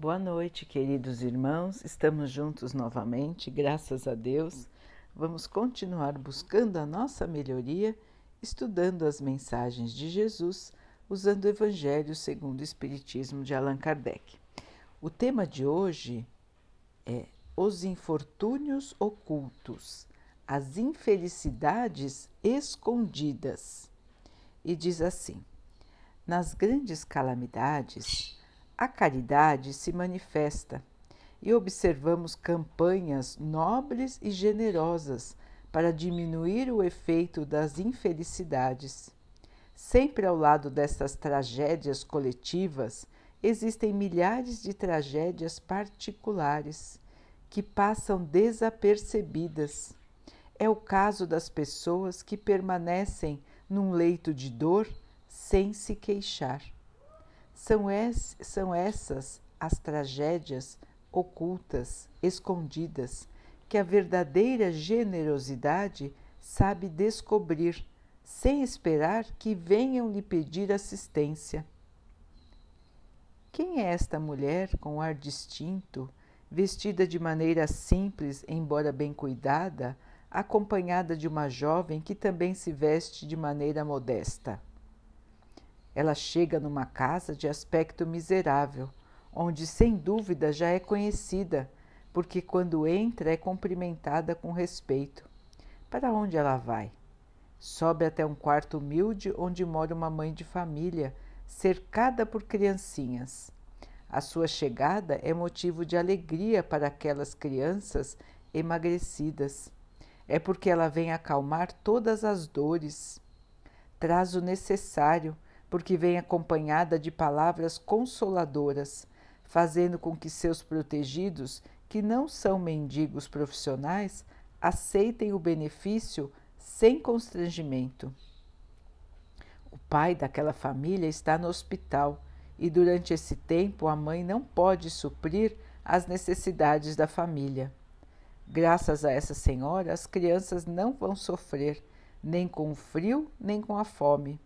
Boa noite, queridos irmãos. Estamos juntos novamente, graças a Deus. Vamos continuar buscando a nossa melhoria, estudando as mensagens de Jesus, usando o Evangelho segundo o Espiritismo de Allan Kardec. O tema de hoje é os infortúnios ocultos, as infelicidades escondidas. E diz assim: nas grandes calamidades, a caridade se manifesta e observamos campanhas nobres e generosas para diminuir o efeito das infelicidades. Sempre ao lado destas tragédias coletivas existem milhares de tragédias particulares que passam desapercebidas. É o caso das pessoas que permanecem num leito de dor sem se queixar. São, es, são essas as tragédias ocultas, escondidas, que a verdadeira generosidade sabe descobrir, sem esperar que venham lhe pedir assistência. Quem é esta mulher com ar distinto, vestida de maneira simples, embora bem cuidada, acompanhada de uma jovem que também se veste de maneira modesta? Ela chega numa casa de aspecto miserável, onde sem dúvida já é conhecida, porque quando entra é cumprimentada com respeito. Para onde ela vai? Sobe até um quarto humilde onde mora uma mãe de família, cercada por criancinhas. A sua chegada é motivo de alegria para aquelas crianças emagrecidas. É porque ela vem acalmar todas as dores. Traz o necessário porque vem acompanhada de palavras consoladoras, fazendo com que seus protegidos, que não são mendigos profissionais, aceitem o benefício sem constrangimento. O pai daquela família está no hospital e durante esse tempo a mãe não pode suprir as necessidades da família. Graças a essa senhora, as crianças não vão sofrer nem com o frio nem com a fome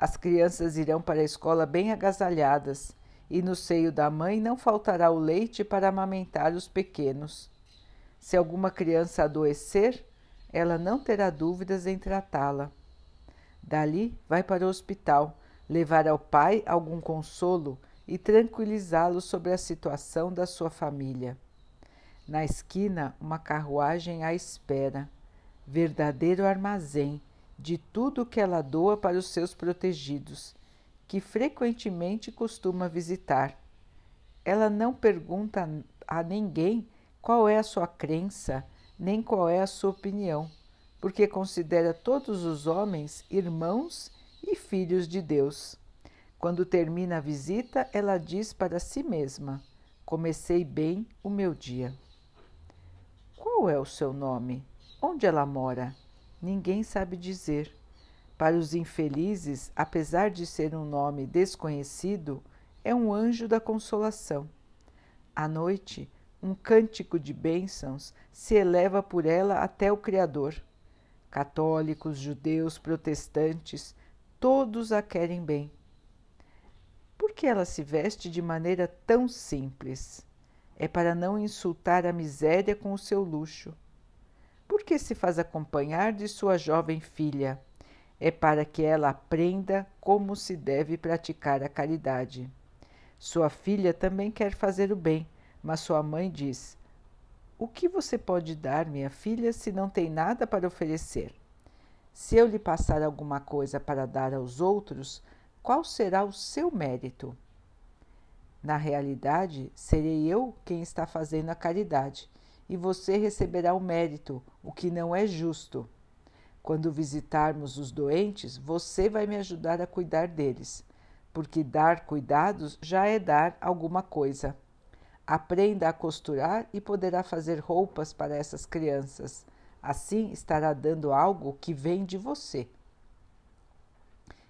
as crianças irão para a escola bem agasalhadas, e no seio da mãe não faltará o leite para amamentar os pequenos. Se alguma criança adoecer, ela não terá dúvidas em tratá-la. Dali vai para o hospital, levar ao pai algum consolo e tranquilizá-lo sobre a situação da sua família. Na esquina, uma carruagem à espera, verdadeiro armazém de tudo que ela doa para os seus protegidos, que frequentemente costuma visitar. Ela não pergunta a ninguém qual é a sua crença, nem qual é a sua opinião, porque considera todos os homens irmãos e filhos de Deus. Quando termina a visita, ela diz para si mesma: Comecei bem o meu dia. Qual é o seu nome? Onde ela mora? Ninguém sabe dizer. Para os infelizes, apesar de ser um nome desconhecido, é um anjo da consolação. À noite, um cântico de bênçãos se eleva por ela até o Criador. Católicos, judeus, protestantes, todos a querem bem. Por que ela se veste de maneira tão simples? É para não insultar a miséria com o seu luxo porque se faz acompanhar de sua jovem filha. É para que ela aprenda como se deve praticar a caridade. Sua filha também quer fazer o bem, mas sua mãe diz: O que você pode dar, minha filha, se não tem nada para oferecer? Se eu lhe passar alguma coisa para dar aos outros, qual será o seu mérito? Na realidade, serei eu quem está fazendo a caridade e você receberá o mérito, o que não é justo. Quando visitarmos os doentes, você vai me ajudar a cuidar deles, porque dar cuidados já é dar alguma coisa. Aprenda a costurar e poderá fazer roupas para essas crianças. Assim estará dando algo que vem de você.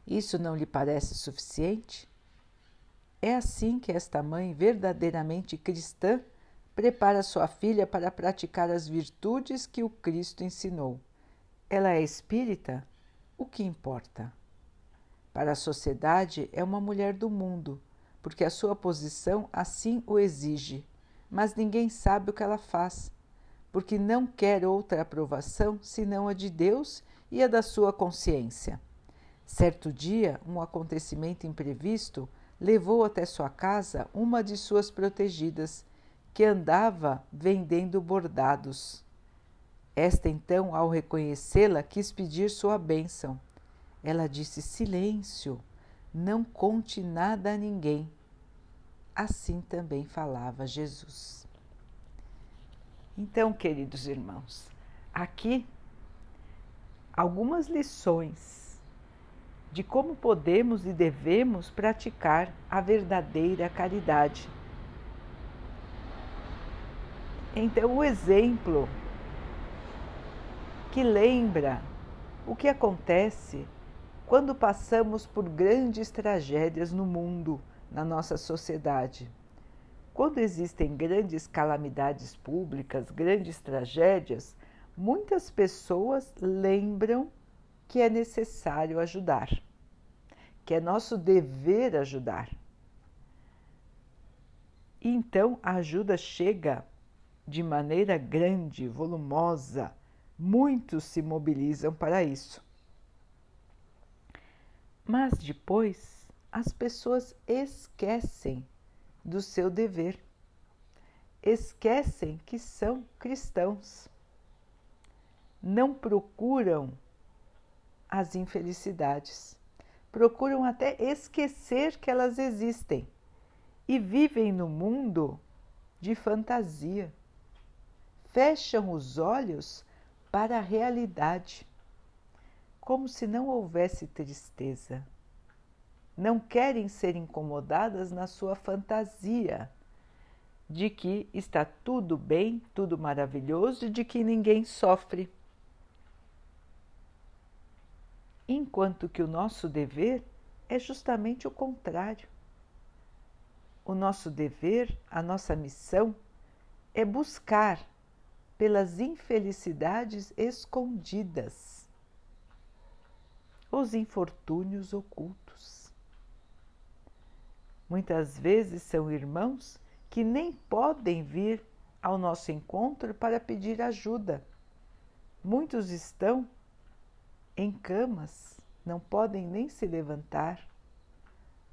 Isso não lhe parece suficiente? É assim que esta mãe verdadeiramente cristã prepara sua filha para praticar as virtudes que o Cristo ensinou. Ela é espírita? O que importa? Para a sociedade, é uma mulher do mundo, porque a sua posição assim o exige, mas ninguém sabe o que ela faz, porque não quer outra aprovação senão a de Deus e a da sua consciência. Certo dia, um acontecimento imprevisto levou até sua casa uma de suas protegidas, que andava vendendo bordados. Esta, então, ao reconhecê-la, quis pedir sua bênção. Ela disse: Silêncio, não conte nada a ninguém. Assim também falava Jesus. Então, queridos irmãos, aqui algumas lições de como podemos e devemos praticar a verdadeira caridade. Então, o exemplo que lembra o que acontece quando passamos por grandes tragédias no mundo, na nossa sociedade. Quando existem grandes calamidades públicas, grandes tragédias, muitas pessoas lembram que é necessário ajudar, que é nosso dever ajudar. Então a ajuda chega de maneira grande, volumosa, muitos se mobilizam para isso. Mas depois as pessoas esquecem do seu dever, esquecem que são cristãos, não procuram as infelicidades, procuram até esquecer que elas existem. E vivem no mundo de fantasia. Fecham os olhos para a realidade, como se não houvesse tristeza não querem ser incomodadas na sua fantasia de que está tudo bem, tudo maravilhoso e de que ninguém sofre. Enquanto que o nosso dever é justamente o contrário. O nosso dever, a nossa missão é buscar pelas infelicidades escondidas, os infortúnios ocultos. Muitas vezes são irmãos que nem podem vir ao nosso encontro para pedir ajuda. Muitos estão em camas, não podem nem se levantar.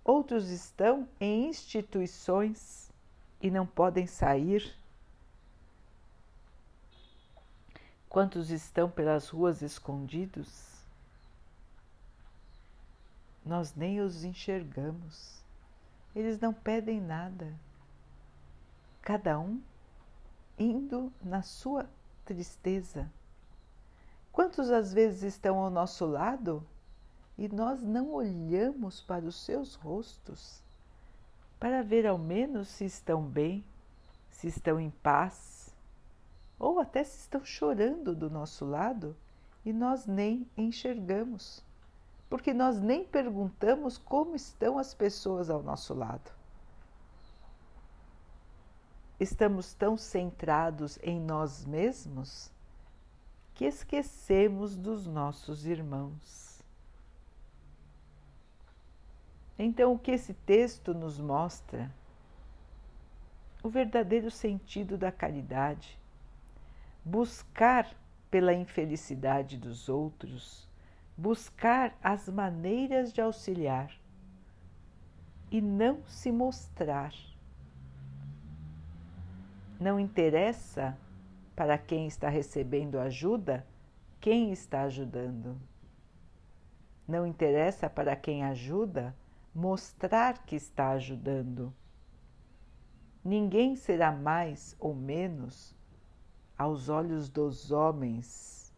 Outros estão em instituições e não podem sair. Quantos estão pelas ruas escondidos? Nós nem os enxergamos. Eles não pedem nada. Cada um indo na sua tristeza. Quantos às vezes estão ao nosso lado e nós não olhamos para os seus rostos para ver ao menos se estão bem, se estão em paz, ou até se estão chorando do nosso lado e nós nem enxergamos porque nós nem perguntamos como estão as pessoas ao nosso lado. Estamos tão centrados em nós mesmos que esquecemos dos nossos irmãos. Então, o que esse texto nos mostra? O verdadeiro sentido da caridade. Buscar pela infelicidade dos outros buscar as maneiras de auxiliar e não se mostrar. Não interessa para quem está recebendo ajuda quem está ajudando. Não interessa para quem ajuda mostrar que está ajudando. Ninguém será mais ou menos aos olhos dos homens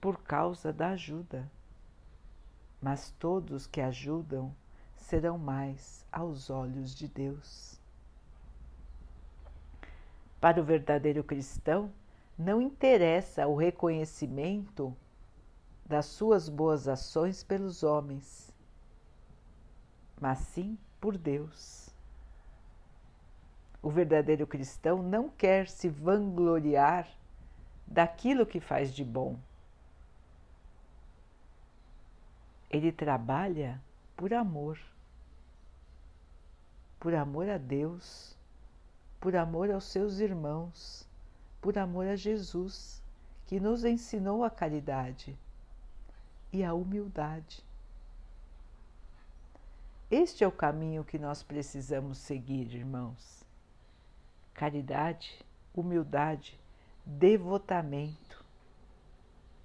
por causa da ajuda. Mas todos que ajudam serão mais aos olhos de Deus. Para o verdadeiro cristão, não interessa o reconhecimento das suas boas ações pelos homens, mas sim por Deus. O verdadeiro cristão não quer se vangloriar daquilo que faz de bom ele trabalha por amor. Por amor a Deus, por amor aos seus irmãos, por amor a Jesus, que nos ensinou a caridade e a humildade. Este é o caminho que nós precisamos seguir, irmãos. Caridade, humildade, devotamento.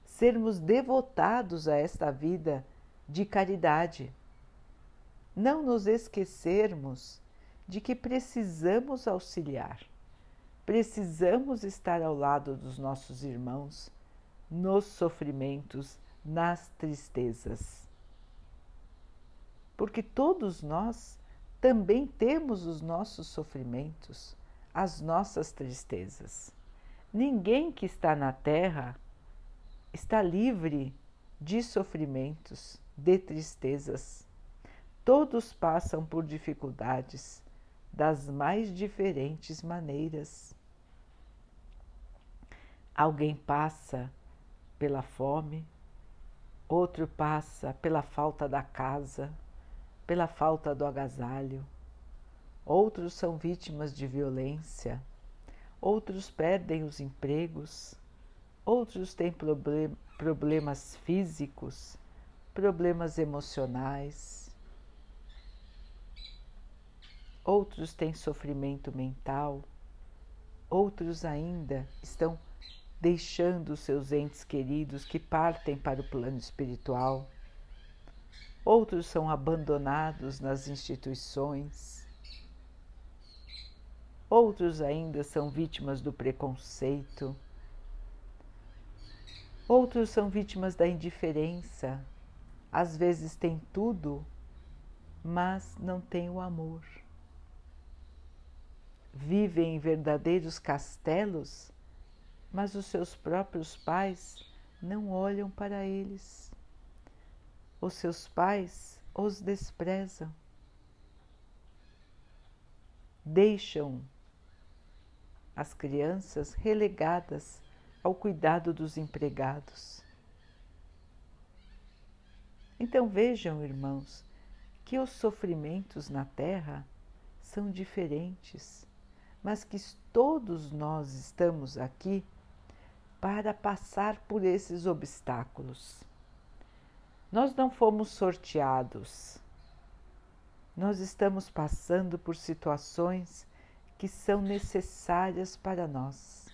Sermos devotados a esta vida de caridade. Não nos esquecermos de que precisamos auxiliar, precisamos estar ao lado dos nossos irmãos nos sofrimentos, nas tristezas porque todos nós também temos os nossos sofrimentos, as nossas tristezas. Ninguém que está na Terra está livre de sofrimentos, de tristezas. Todos passam por dificuldades das mais diferentes maneiras. Alguém passa pela fome, outro passa pela falta da casa, pela falta do agasalho, outros são vítimas de violência, outros perdem os empregos, outros têm problem problemas físicos, problemas emocionais, outros têm sofrimento mental, outros ainda estão deixando seus entes queridos que partem para o plano espiritual. Outros são abandonados nas instituições, outros ainda são vítimas do preconceito, outros são vítimas da indiferença, às vezes têm tudo, mas não têm o amor. Vivem em verdadeiros castelos, mas os seus próprios pais não olham para eles. Os seus pais os desprezam, deixam as crianças relegadas ao cuidado dos empregados. Então vejam, irmãos, que os sofrimentos na Terra são diferentes, mas que todos nós estamos aqui para passar por esses obstáculos. Nós não fomos sorteados. Nós estamos passando por situações que são necessárias para nós.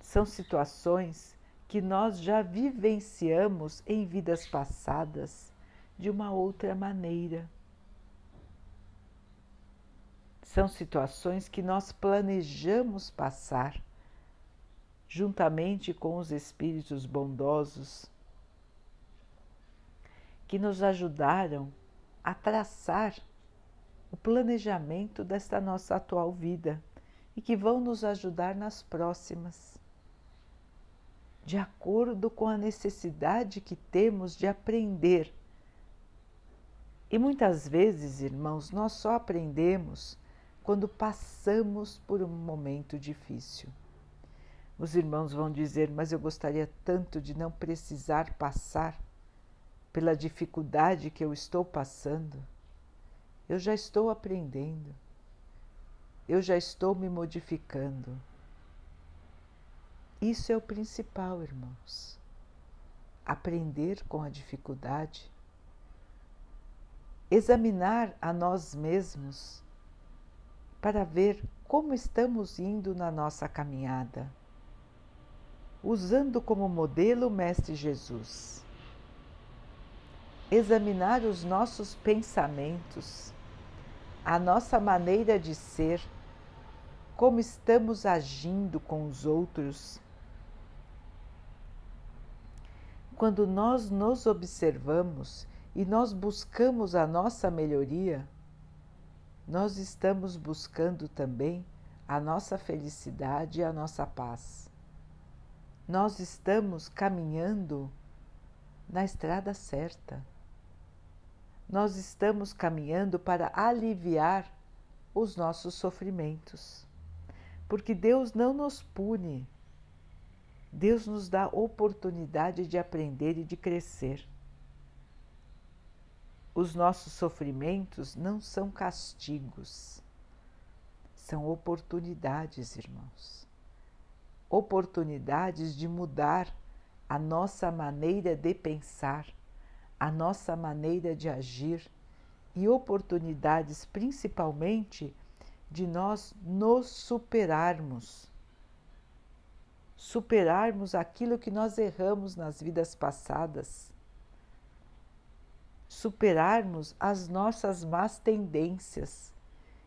São situações que nós já vivenciamos em vidas passadas de uma outra maneira. São situações que nós planejamos passar juntamente com os espíritos bondosos que nos ajudaram a traçar o planejamento desta nossa atual vida e que vão nos ajudar nas próximas, de acordo com a necessidade que temos de aprender. E muitas vezes, irmãos, nós só aprendemos quando passamos por um momento difícil. Os irmãos vão dizer, mas eu gostaria tanto de não precisar passar pela dificuldade que eu estou passando, eu já estou aprendendo, eu já estou me modificando. Isso é o principal, irmãos. Aprender com a dificuldade, examinar a nós mesmos para ver como estamos indo na nossa caminhada, usando como modelo o Mestre Jesus examinar os nossos pensamentos, a nossa maneira de ser, como estamos agindo com os outros. Quando nós nos observamos e nós buscamos a nossa melhoria, nós estamos buscando também a nossa felicidade e a nossa paz. Nós estamos caminhando na estrada certa nós estamos caminhando para aliviar os nossos sofrimentos. Porque Deus não nos pune, Deus nos dá oportunidade de aprender e de crescer. os nossos sofrimentos não são castigos, são oportunidades, irmãos. Oportunidades de mudar a nossa maneira de pensar, a nossa maneira de agir e oportunidades principalmente de nós nos superarmos. Superarmos aquilo que nós erramos nas vidas passadas. Superarmos as nossas más tendências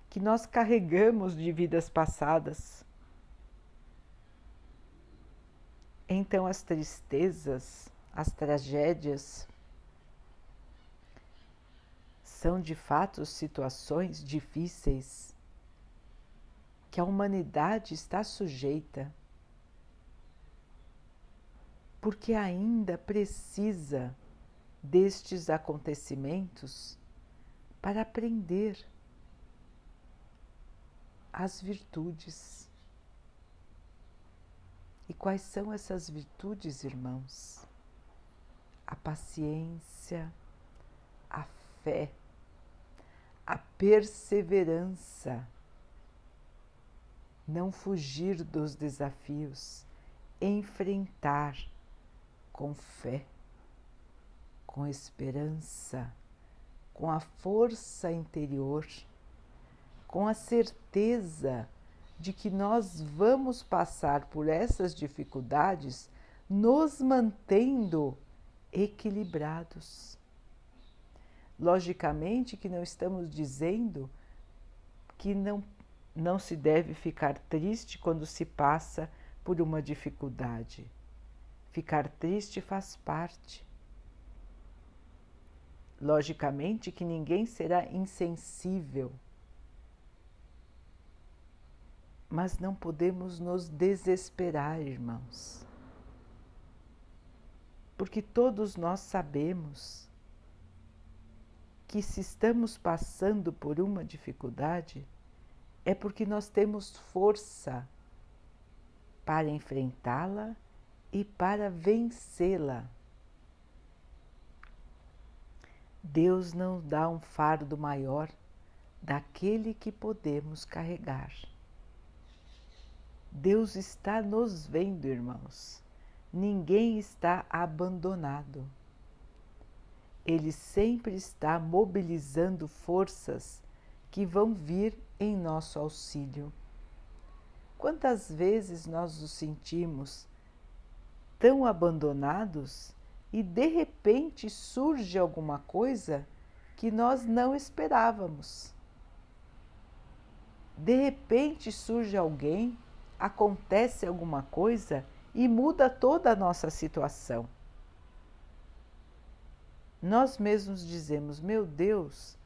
que nós carregamos de vidas passadas. Então, as tristezas, as tragédias, são de fato situações difíceis que a humanidade está sujeita, porque ainda precisa destes acontecimentos para aprender as virtudes. E quais são essas virtudes, irmãos? A paciência, a fé, a perseverança não fugir dos desafios, enfrentar com fé, com esperança, com a força interior, com a certeza de que nós vamos passar por essas dificuldades nos mantendo equilibrados. Logicamente que não estamos dizendo que não não se deve ficar triste quando se passa por uma dificuldade. Ficar triste faz parte. Logicamente que ninguém será insensível, mas não podemos nos desesperar, irmãos, porque todos nós sabemos que se estamos passando por uma dificuldade, é porque nós temos força para enfrentá-la e para vencê-la. Deus não dá um fardo maior daquele que podemos carregar. Deus está nos vendo, irmãos. Ninguém está abandonado. Ele sempre está mobilizando forças que vão vir em nosso auxílio. Quantas vezes nós nos sentimos tão abandonados e de repente surge alguma coisa que nós não esperávamos. De repente surge alguém, acontece alguma coisa e muda toda a nossa situação. Nós mesmos dizemos: Meu Deus,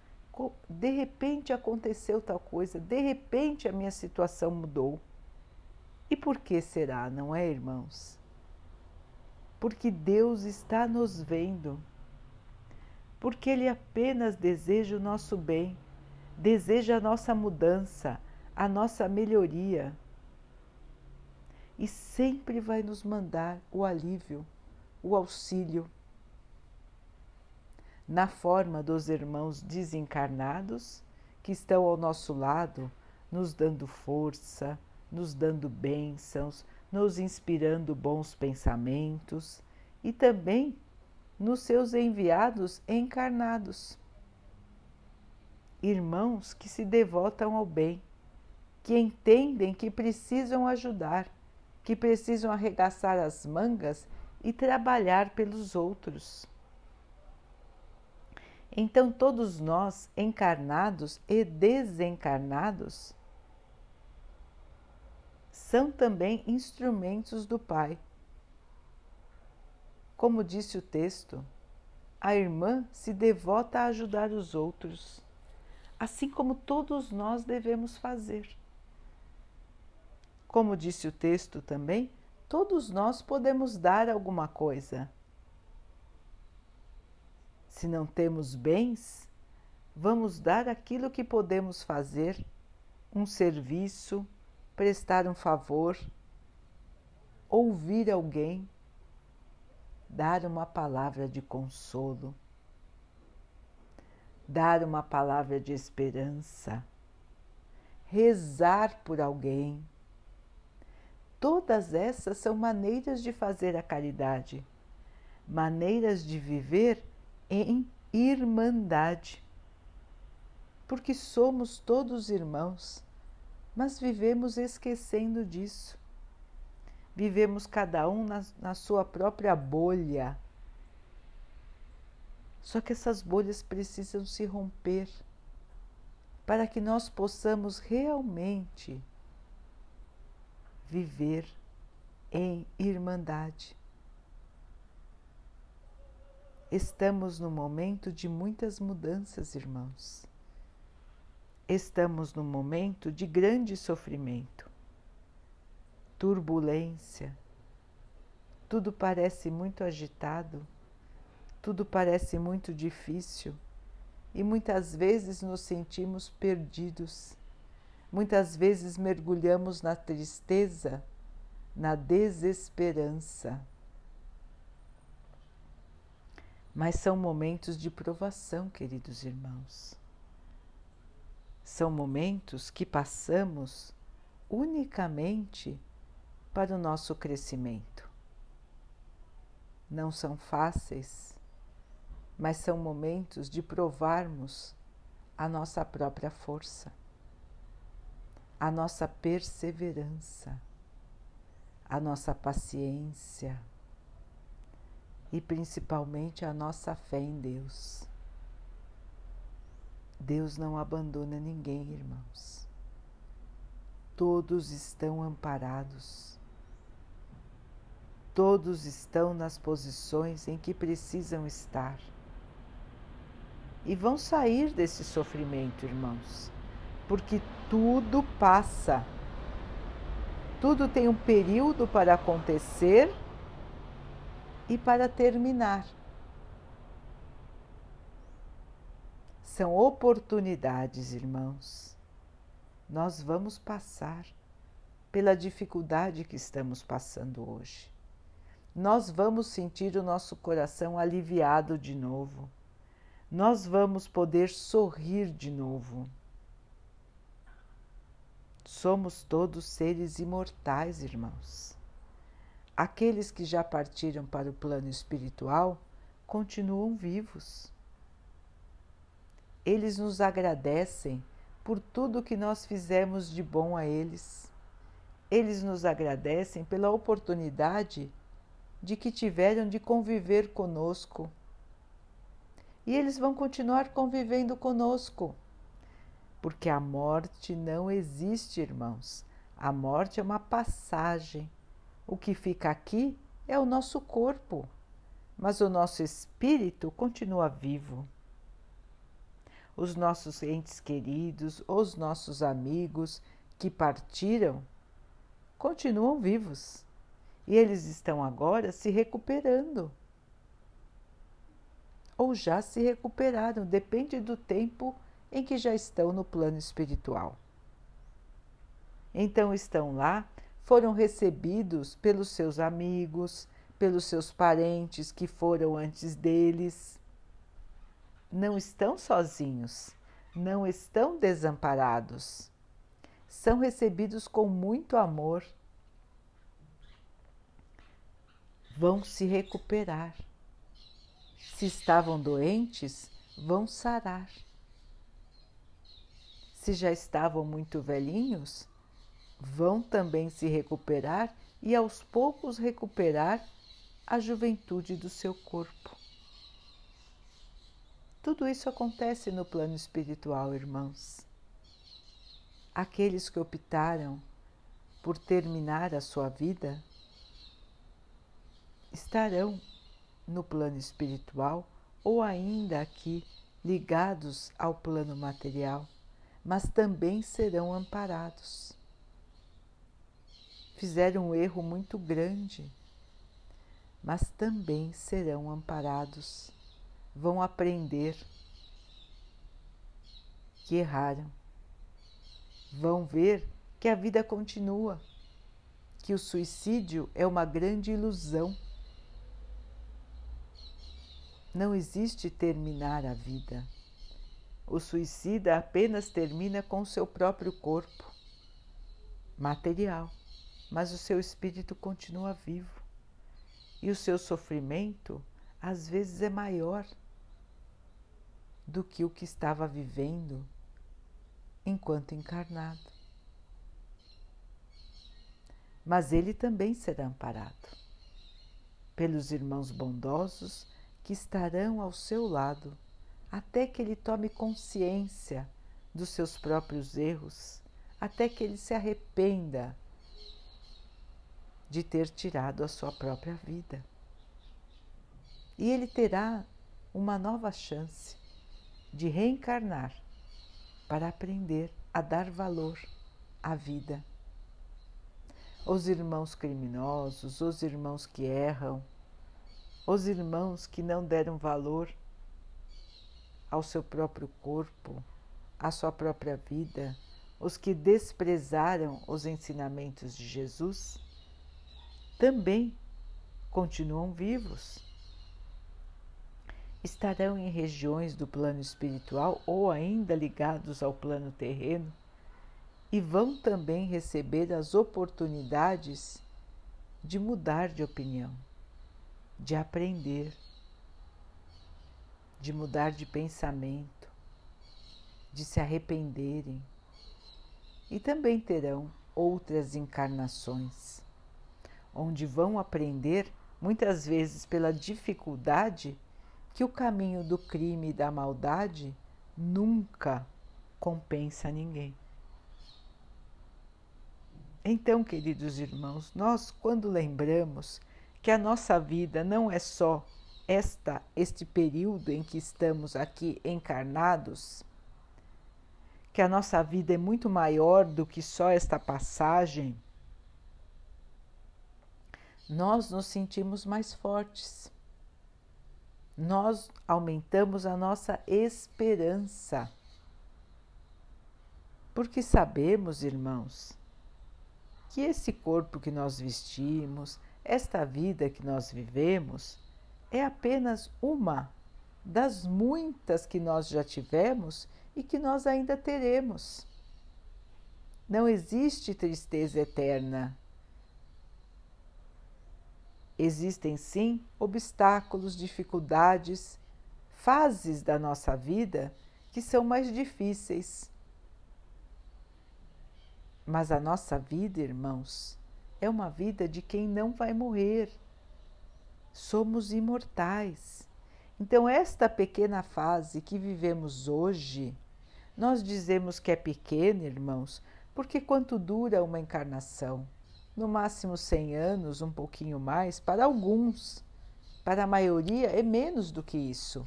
de repente aconteceu tal coisa, de repente a minha situação mudou. E por que será, não é, irmãos? Porque Deus está nos vendo. Porque Ele apenas deseja o nosso bem, deseja a nossa mudança, a nossa melhoria. E sempre vai nos mandar o alívio, o auxílio na forma dos irmãos desencarnados que estão ao nosso lado, nos dando força, nos dando bênçãos, nos inspirando bons pensamentos e também nos seus enviados encarnados. Irmãos que se devotam ao bem, que entendem que precisam ajudar, que precisam arregaçar as mangas e trabalhar pelos outros. Então, todos nós, encarnados e desencarnados, são também instrumentos do Pai. Como disse o texto, a irmã se devota a ajudar os outros, assim como todos nós devemos fazer. Como disse o texto também, todos nós podemos dar alguma coisa se não temos bens, vamos dar aquilo que podemos fazer, um serviço, prestar um favor, ouvir alguém, dar uma palavra de consolo. dar uma palavra de esperança, rezar por alguém. Todas essas são maneiras de fazer a caridade, maneiras de viver em irmandade. Porque somos todos irmãos, mas vivemos esquecendo disso. Vivemos cada um na, na sua própria bolha só que essas bolhas precisam se romper para que nós possamos realmente viver em irmandade. Estamos no momento de muitas mudanças, irmãos. Estamos no momento de grande sofrimento, turbulência. Tudo parece muito agitado tudo parece muito difícil e muitas vezes nos sentimos perdidos. Muitas vezes mergulhamos na tristeza, na desesperança. Mas são momentos de provação, queridos irmãos. São momentos que passamos unicamente para o nosso crescimento. Não são fáceis, mas são momentos de provarmos a nossa própria força, a nossa perseverança, a nossa paciência e principalmente a nossa fé em Deus. Deus não abandona ninguém, irmãos. Todos estão amparados. Todos estão nas posições em que precisam estar e vão sair desse sofrimento, irmãos, porque tudo passa. Tudo tem um período para acontecer e para terminar. São oportunidades, irmãos. Nós vamos passar pela dificuldade que estamos passando hoje. Nós vamos sentir o nosso coração aliviado de novo nós vamos poder sorrir de novo. Somos todos seres imortais, irmãos. Aqueles que já partiram para o plano espiritual continuam vivos. Eles nos agradecem por tudo que nós fizemos de bom a eles. Eles nos agradecem pela oportunidade de que tiveram de conviver conosco e eles vão continuar convivendo conosco. Porque a morte não existe, irmãos. A morte é uma passagem. O que fica aqui é o nosso corpo, mas o nosso espírito continua vivo. Os nossos entes queridos, os nossos amigos que partiram, continuam vivos e eles estão agora se recuperando ou já se recuperaram, depende do tempo em que já estão no plano espiritual. Então estão lá, foram recebidos pelos seus amigos, pelos seus parentes que foram antes deles. Não estão sozinhos, não estão desamparados. São recebidos com muito amor. Vão se recuperar se estavam doentes, vão sarar. Se já estavam muito velhinhos, vão também se recuperar e aos poucos recuperar a juventude do seu corpo. Tudo isso acontece no plano espiritual, irmãos. Aqueles que optaram por terminar a sua vida estarão no plano espiritual ou ainda aqui ligados ao plano material, mas também serão amparados. Fizeram um erro muito grande, mas também serão amparados. Vão aprender que erraram. Vão ver que a vida continua, que o suicídio é uma grande ilusão não existe terminar a vida. O suicida apenas termina com o seu próprio corpo material, mas o seu espírito continua vivo. E o seu sofrimento às vezes é maior do que o que estava vivendo enquanto encarnado. Mas ele também será amparado pelos irmãos bondosos que estarão ao seu lado até que ele tome consciência dos seus próprios erros, até que ele se arrependa de ter tirado a sua própria vida. E ele terá uma nova chance de reencarnar para aprender a dar valor à vida. Os irmãos criminosos, os irmãos que erram, os irmãos que não deram valor ao seu próprio corpo, à sua própria vida, os que desprezaram os ensinamentos de Jesus, também continuam vivos estarão em regiões do plano espiritual ou ainda ligados ao plano terreno e vão também receber as oportunidades de mudar de opinião, de aprender, de mudar de pensamento, de se arrependerem. E também terão outras encarnações, onde vão aprender, muitas vezes pela dificuldade, que o caminho do crime e da maldade nunca compensa ninguém. Então, queridos irmãos, nós quando lembramos que a nossa vida não é só esta este período em que estamos aqui encarnados, que a nossa vida é muito maior do que só esta passagem, nós nos sentimos mais fortes nós aumentamos a nossa esperança. Porque sabemos, irmãos, que esse corpo que nós vestimos, esta vida que nós vivemos, é apenas uma das muitas que nós já tivemos e que nós ainda teremos. Não existe tristeza eterna, Existem sim obstáculos, dificuldades, fases da nossa vida que são mais difíceis. Mas a nossa vida, irmãos, é uma vida de quem não vai morrer. Somos imortais. Então, esta pequena fase que vivemos hoje, nós dizemos que é pequena, irmãos, porque quanto dura uma encarnação? No máximo 100 anos, um pouquinho mais, para alguns. Para a maioria é menos do que isso.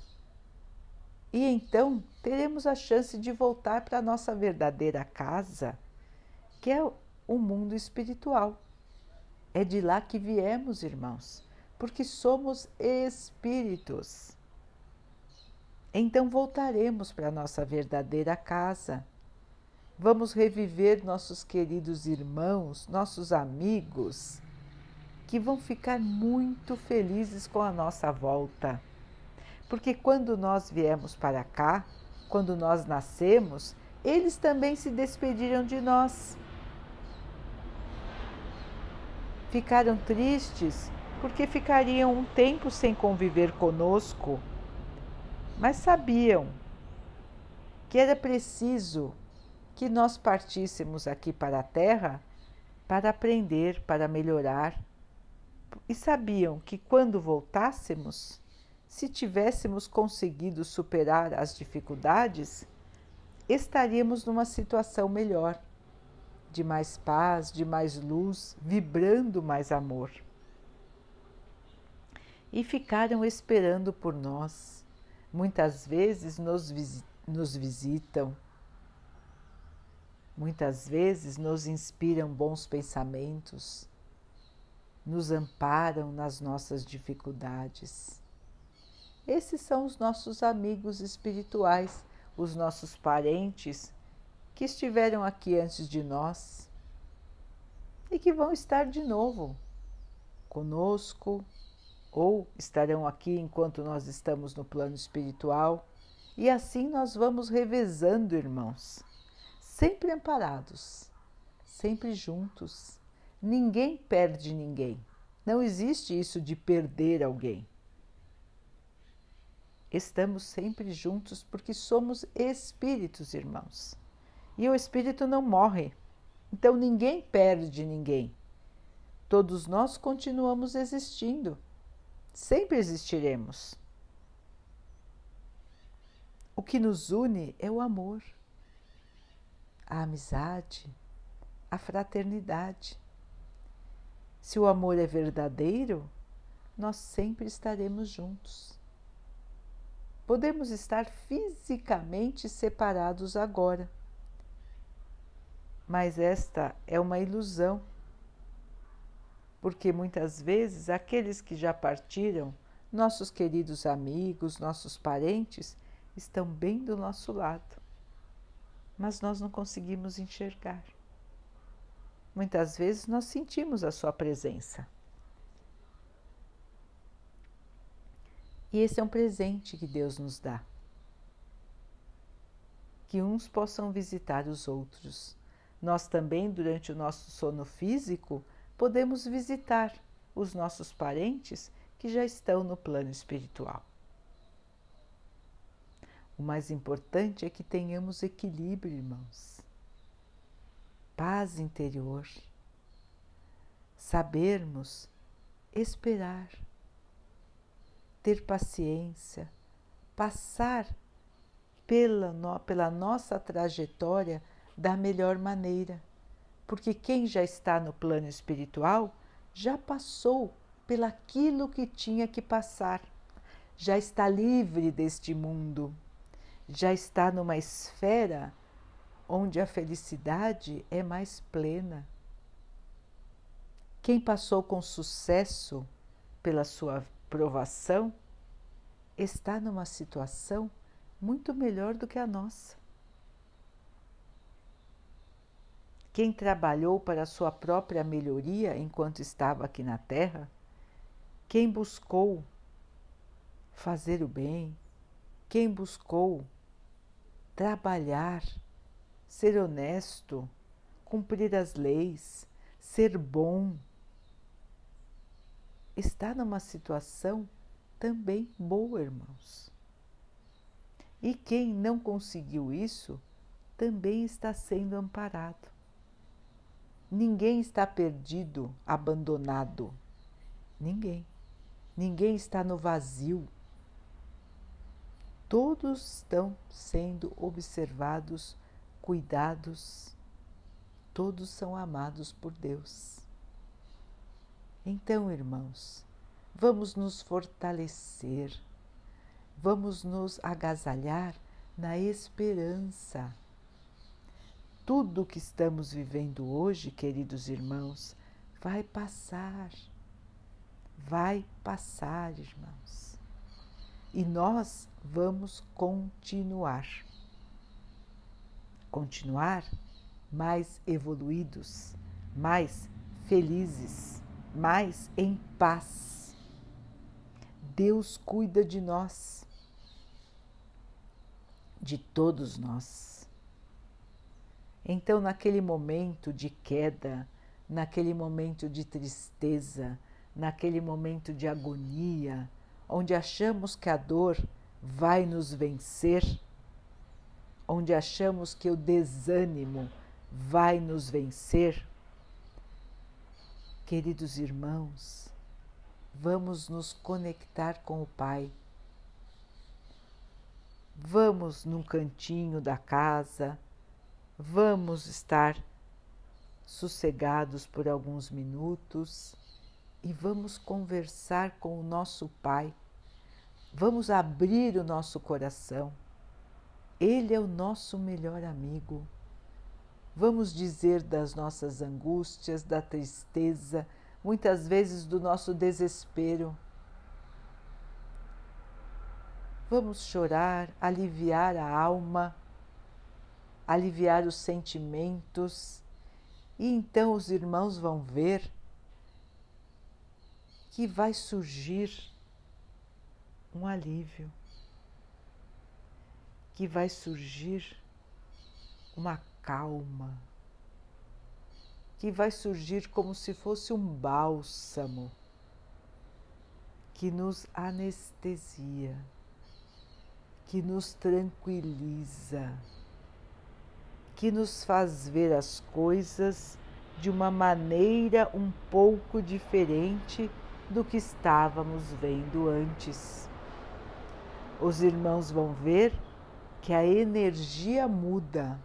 E então teremos a chance de voltar para a nossa verdadeira casa, que é o mundo espiritual. É de lá que viemos, irmãos, porque somos espíritos. Então voltaremos para a nossa verdadeira casa Vamos reviver nossos queridos irmãos, nossos amigos, que vão ficar muito felizes com a nossa volta. Porque quando nós viemos para cá, quando nós nascemos, eles também se despediram de nós. Ficaram tristes porque ficariam um tempo sem conviver conosco, mas sabiam que era preciso que nós partíssemos aqui para a Terra para aprender, para melhorar. E sabiam que quando voltássemos, se tivéssemos conseguido superar as dificuldades, estaríamos numa situação melhor, de mais paz, de mais luz, vibrando mais amor. E ficaram esperando por nós. Muitas vezes nos, nos visitam, Muitas vezes nos inspiram bons pensamentos, nos amparam nas nossas dificuldades. Esses são os nossos amigos espirituais, os nossos parentes que estiveram aqui antes de nós e que vão estar de novo conosco ou estarão aqui enquanto nós estamos no plano espiritual E assim nós vamos revezando, irmãos, sempre amparados, sempre juntos. Ninguém perde ninguém. Não existe isso de perder alguém. Estamos sempre juntos porque somos espíritos, irmãos. E o espírito não morre. Então ninguém perde ninguém. Todos nós continuamos existindo. Sempre existiremos. O que nos une é o amor, a amizade, a fraternidade. Se o amor é verdadeiro, nós sempre estaremos juntos. Podemos estar fisicamente separados agora, mas esta é uma ilusão, porque muitas vezes aqueles que já partiram, nossos queridos amigos, nossos parentes, estão bem do nosso lado, mas nós não conseguimos enxergar. Muitas vezes nós sentimos a Sua presença. E esse é um presente que Deus nos dá. Que uns possam visitar os outros. Nós também, durante o nosso sono físico, podemos visitar os nossos parentes que já estão no plano espiritual. O mais importante é que tenhamos equilíbrio, irmãos. Paz interior. Sabermos esperar, ter paciência, passar pela, no, pela nossa trajetória da melhor maneira. Porque quem já está no plano espiritual já passou pelaquilo que tinha que passar, já está livre deste mundo já está numa esfera onde a felicidade é mais plena. Quem passou com sucesso pela sua provação está numa situação muito melhor do que a nossa. Quem trabalhou para a sua própria melhoria enquanto estava aqui na Terra, quem buscou fazer o bem, quem buscou trabalhar, ser honesto, cumprir as leis, ser bom, está numa situação também boa, irmãos. E quem não conseguiu isso também está sendo amparado. Ninguém está perdido, abandonado. Ninguém. Ninguém está no vazio todos estão sendo observados, cuidados, todos são amados por Deus. Então, irmãos, vamos nos fortalecer, vamos nos agasalhar na esperança. Tudo que estamos vivendo hoje, queridos irmãos, vai passar. Vai passar, irmãos e nós vamos continuar. Continuar mais evoluídos, mais felizes, mais em paz. Deus cuida de nós, de todos nós. Então, naquele momento de queda, naquele momento de tristeza, naquele momento de agonia, onde achamos que a dor vai nos vencer, onde achamos que o desânimo vai nos vencer, queridos irmãos, vamos nos conectar com o Pai. Vamos num cantinho da casa, vamos estar sossegados por alguns minutos e vamos conversar com o nosso Pai Vamos abrir o nosso coração. Ele é o nosso melhor amigo. Vamos dizer das nossas angústias, da tristeza, muitas vezes do nosso desespero. Vamos chorar, aliviar a alma, aliviar os sentimentos, e então os irmãos vão ver que vai surgir um alívio. que vai surgir uma calma, que vai surgir como se fosse um bálsamo que nos anestesia, que nos tranquiliza, que nos faz ver as coisas de uma maneira um pouco diferente do que estávamos vendo antes. Os irmãos vão ver que a energia muda.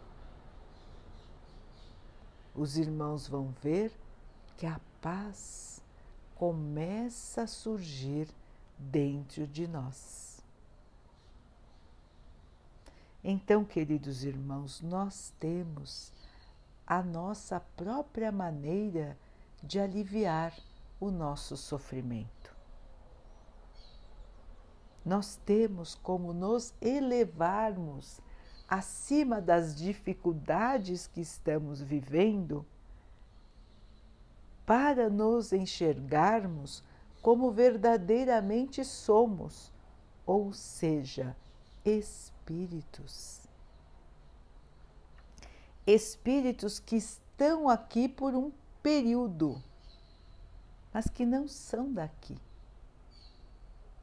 Os irmãos vão ver que a paz começa a surgir dentro de nós. Então, queridos irmãos, nós temos a nossa própria maneira de aliviar o nosso sofrimento. Nós temos como nos elevarmos acima das dificuldades que estamos vivendo para nos enxergarmos como verdadeiramente somos, ou seja, espíritos. Espíritos que estão aqui por um período, mas que não são daqui.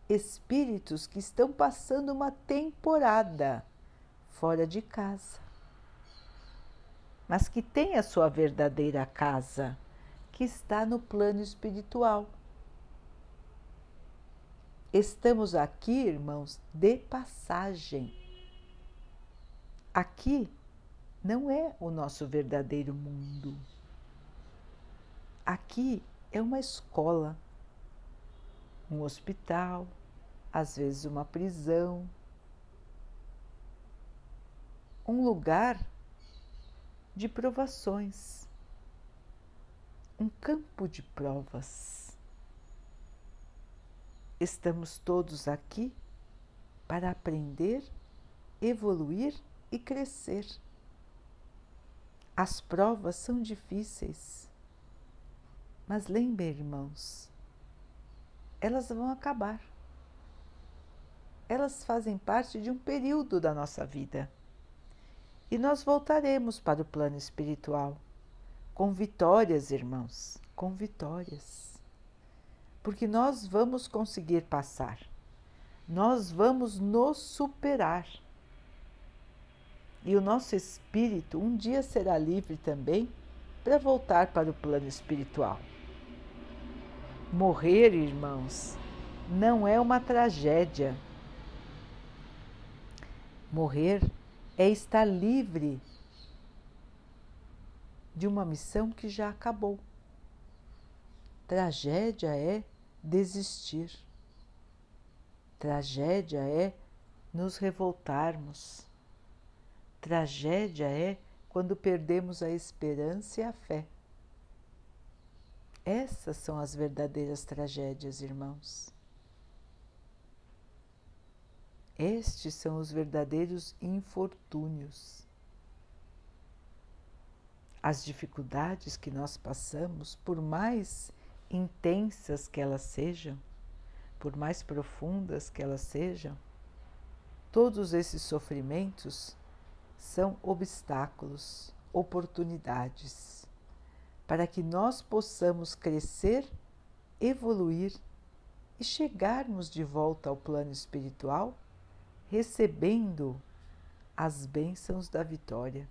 Espíritos que estão passando uma temporada fora de casa, mas que têm a sua verdadeira casa que está no plano espiritual. Estamos aqui, irmãos, de passagem. Aqui não é o nosso verdadeiro mundo. Aqui é uma escola, um hospital, às vezes uma prisão, um lugar de provações um campo de provas. Estamos todos aqui para aprender, evoluir e crescer. As provas são difíceis, mas lembrem, irmãos, elas vão acabar. Elas fazem parte de um período da nossa vida e nós voltaremos para o plano espiritual com vitórias, irmãos, com vitórias. Porque nós vamos conseguir passar, nós vamos nos superar. E o nosso espírito um dia será livre também para voltar para o plano espiritual. Morrer, irmãos, não é uma tragédia. Morrer é estar livre de uma missão que já acabou. Tragédia é desistir. Tragédia é nos revoltarmos. Tragédia é quando perdemos a esperança e a fé. Essas são as verdadeiras tragédias, irmãos. Estes são os verdadeiros infortúnios. As dificuldades que nós passamos, por mais intensas que elas sejam, por mais profundas que elas sejam, todos esses sofrimentos são obstáculos, oportunidades, para que nós possamos crescer, evoluir e chegarmos de volta ao plano espiritual, recebendo as bênçãos da vitória.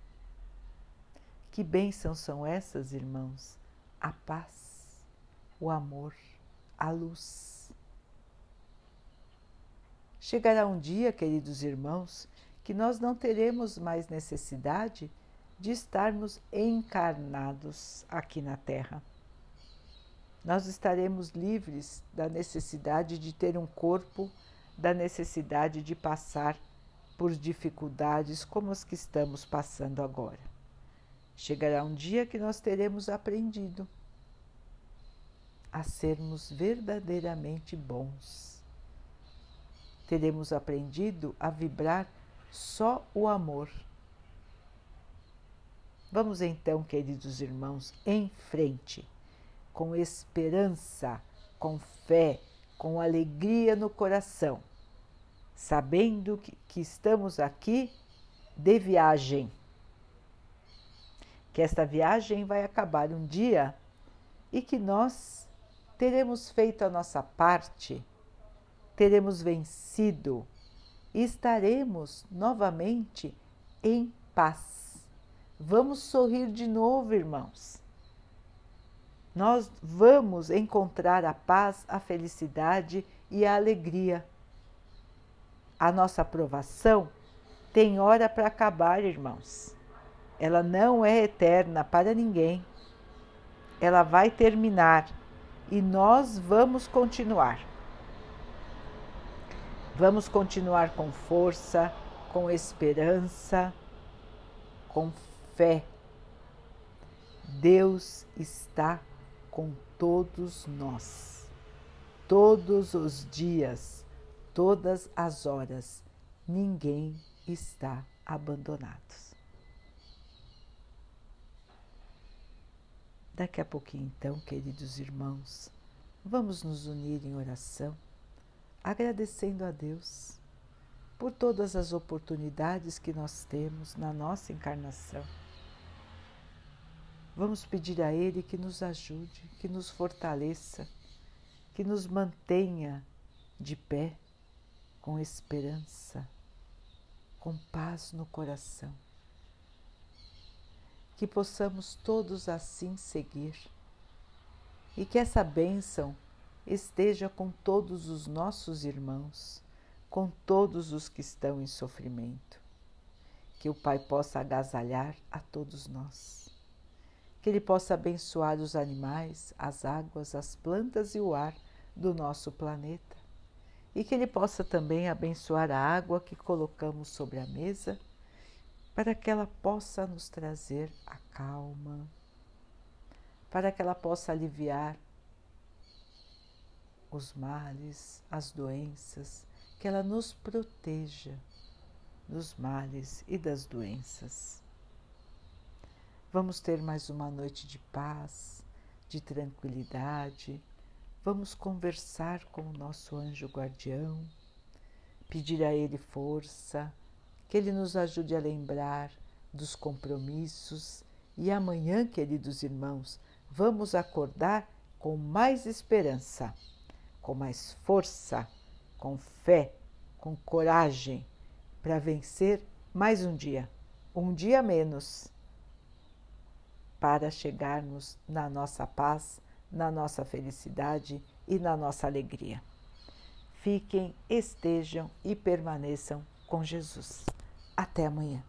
Que bênçãos são essas, irmãos? A paz, o amor, a luz. Chegará um dia, queridos irmãos, que nós não teremos mais necessidade de estarmos encarnados aqui na Terra. Nós estaremos livres da necessidade de ter um corpo, da necessidade de passar por dificuldades como as que estamos passando agora. Chegará um dia que nós teremos aprendido a sermos verdadeiramente bons. Teremos aprendido a vibrar só o amor. Vamos então, queridos irmãos, em frente, com esperança, com fé, com alegria no coração, sabendo que, que estamos aqui de viagem. Que esta viagem vai acabar um dia e que nós teremos feito a nossa parte, teremos vencido e estaremos novamente em paz. Vamos sorrir de novo, irmãos. Nós vamos encontrar a paz, a felicidade e a alegria. A nossa aprovação tem hora para acabar, irmãos. Ela não é eterna para ninguém. Ela vai terminar e nós vamos continuar. Vamos continuar com força, com esperança, com fé. Deus está com todos nós, todos os dias, todas as horas. Ninguém está abandonado. Daqui a pouquinho, então, queridos irmãos, vamos nos unir em oração agradecendo a Deus por todas as oportunidades que nós temos na nossa encarnação. Vamos pedir a Ele que nos ajude, que nos fortaleça, que nos mantenha de pé, com esperança, com paz no coração. Que possamos todos assim seguir e que essa bênção esteja com todos os nossos irmãos, com todos os que estão em sofrimento. Que o Pai possa agasalhar a todos nós. Que Ele possa abençoar os animais, as águas, as plantas e o ar do nosso planeta. E que Ele possa também abençoar a água que colocamos sobre a mesa, para que ela possa nos trazer a calma, para que ela possa aliviar os males, as doenças, que ela nos proteja dos males e das doenças. Vamos ter mais uma noite de paz, de tranquilidade. Vamos conversar com o nosso anjo guardião, pedir a ele força, que ele nos ajude a lembrar dos compromissos e amanhã, queridos irmãos, vamos acordar com mais esperança com mais força, com fé, com coragem para vencer mais um dia, um dia menos, para chegarmos na nossa paz, na nossa felicidade e na nossa alegria. Fiquem, estejam e permaneçam com Jesus. Até amanhã.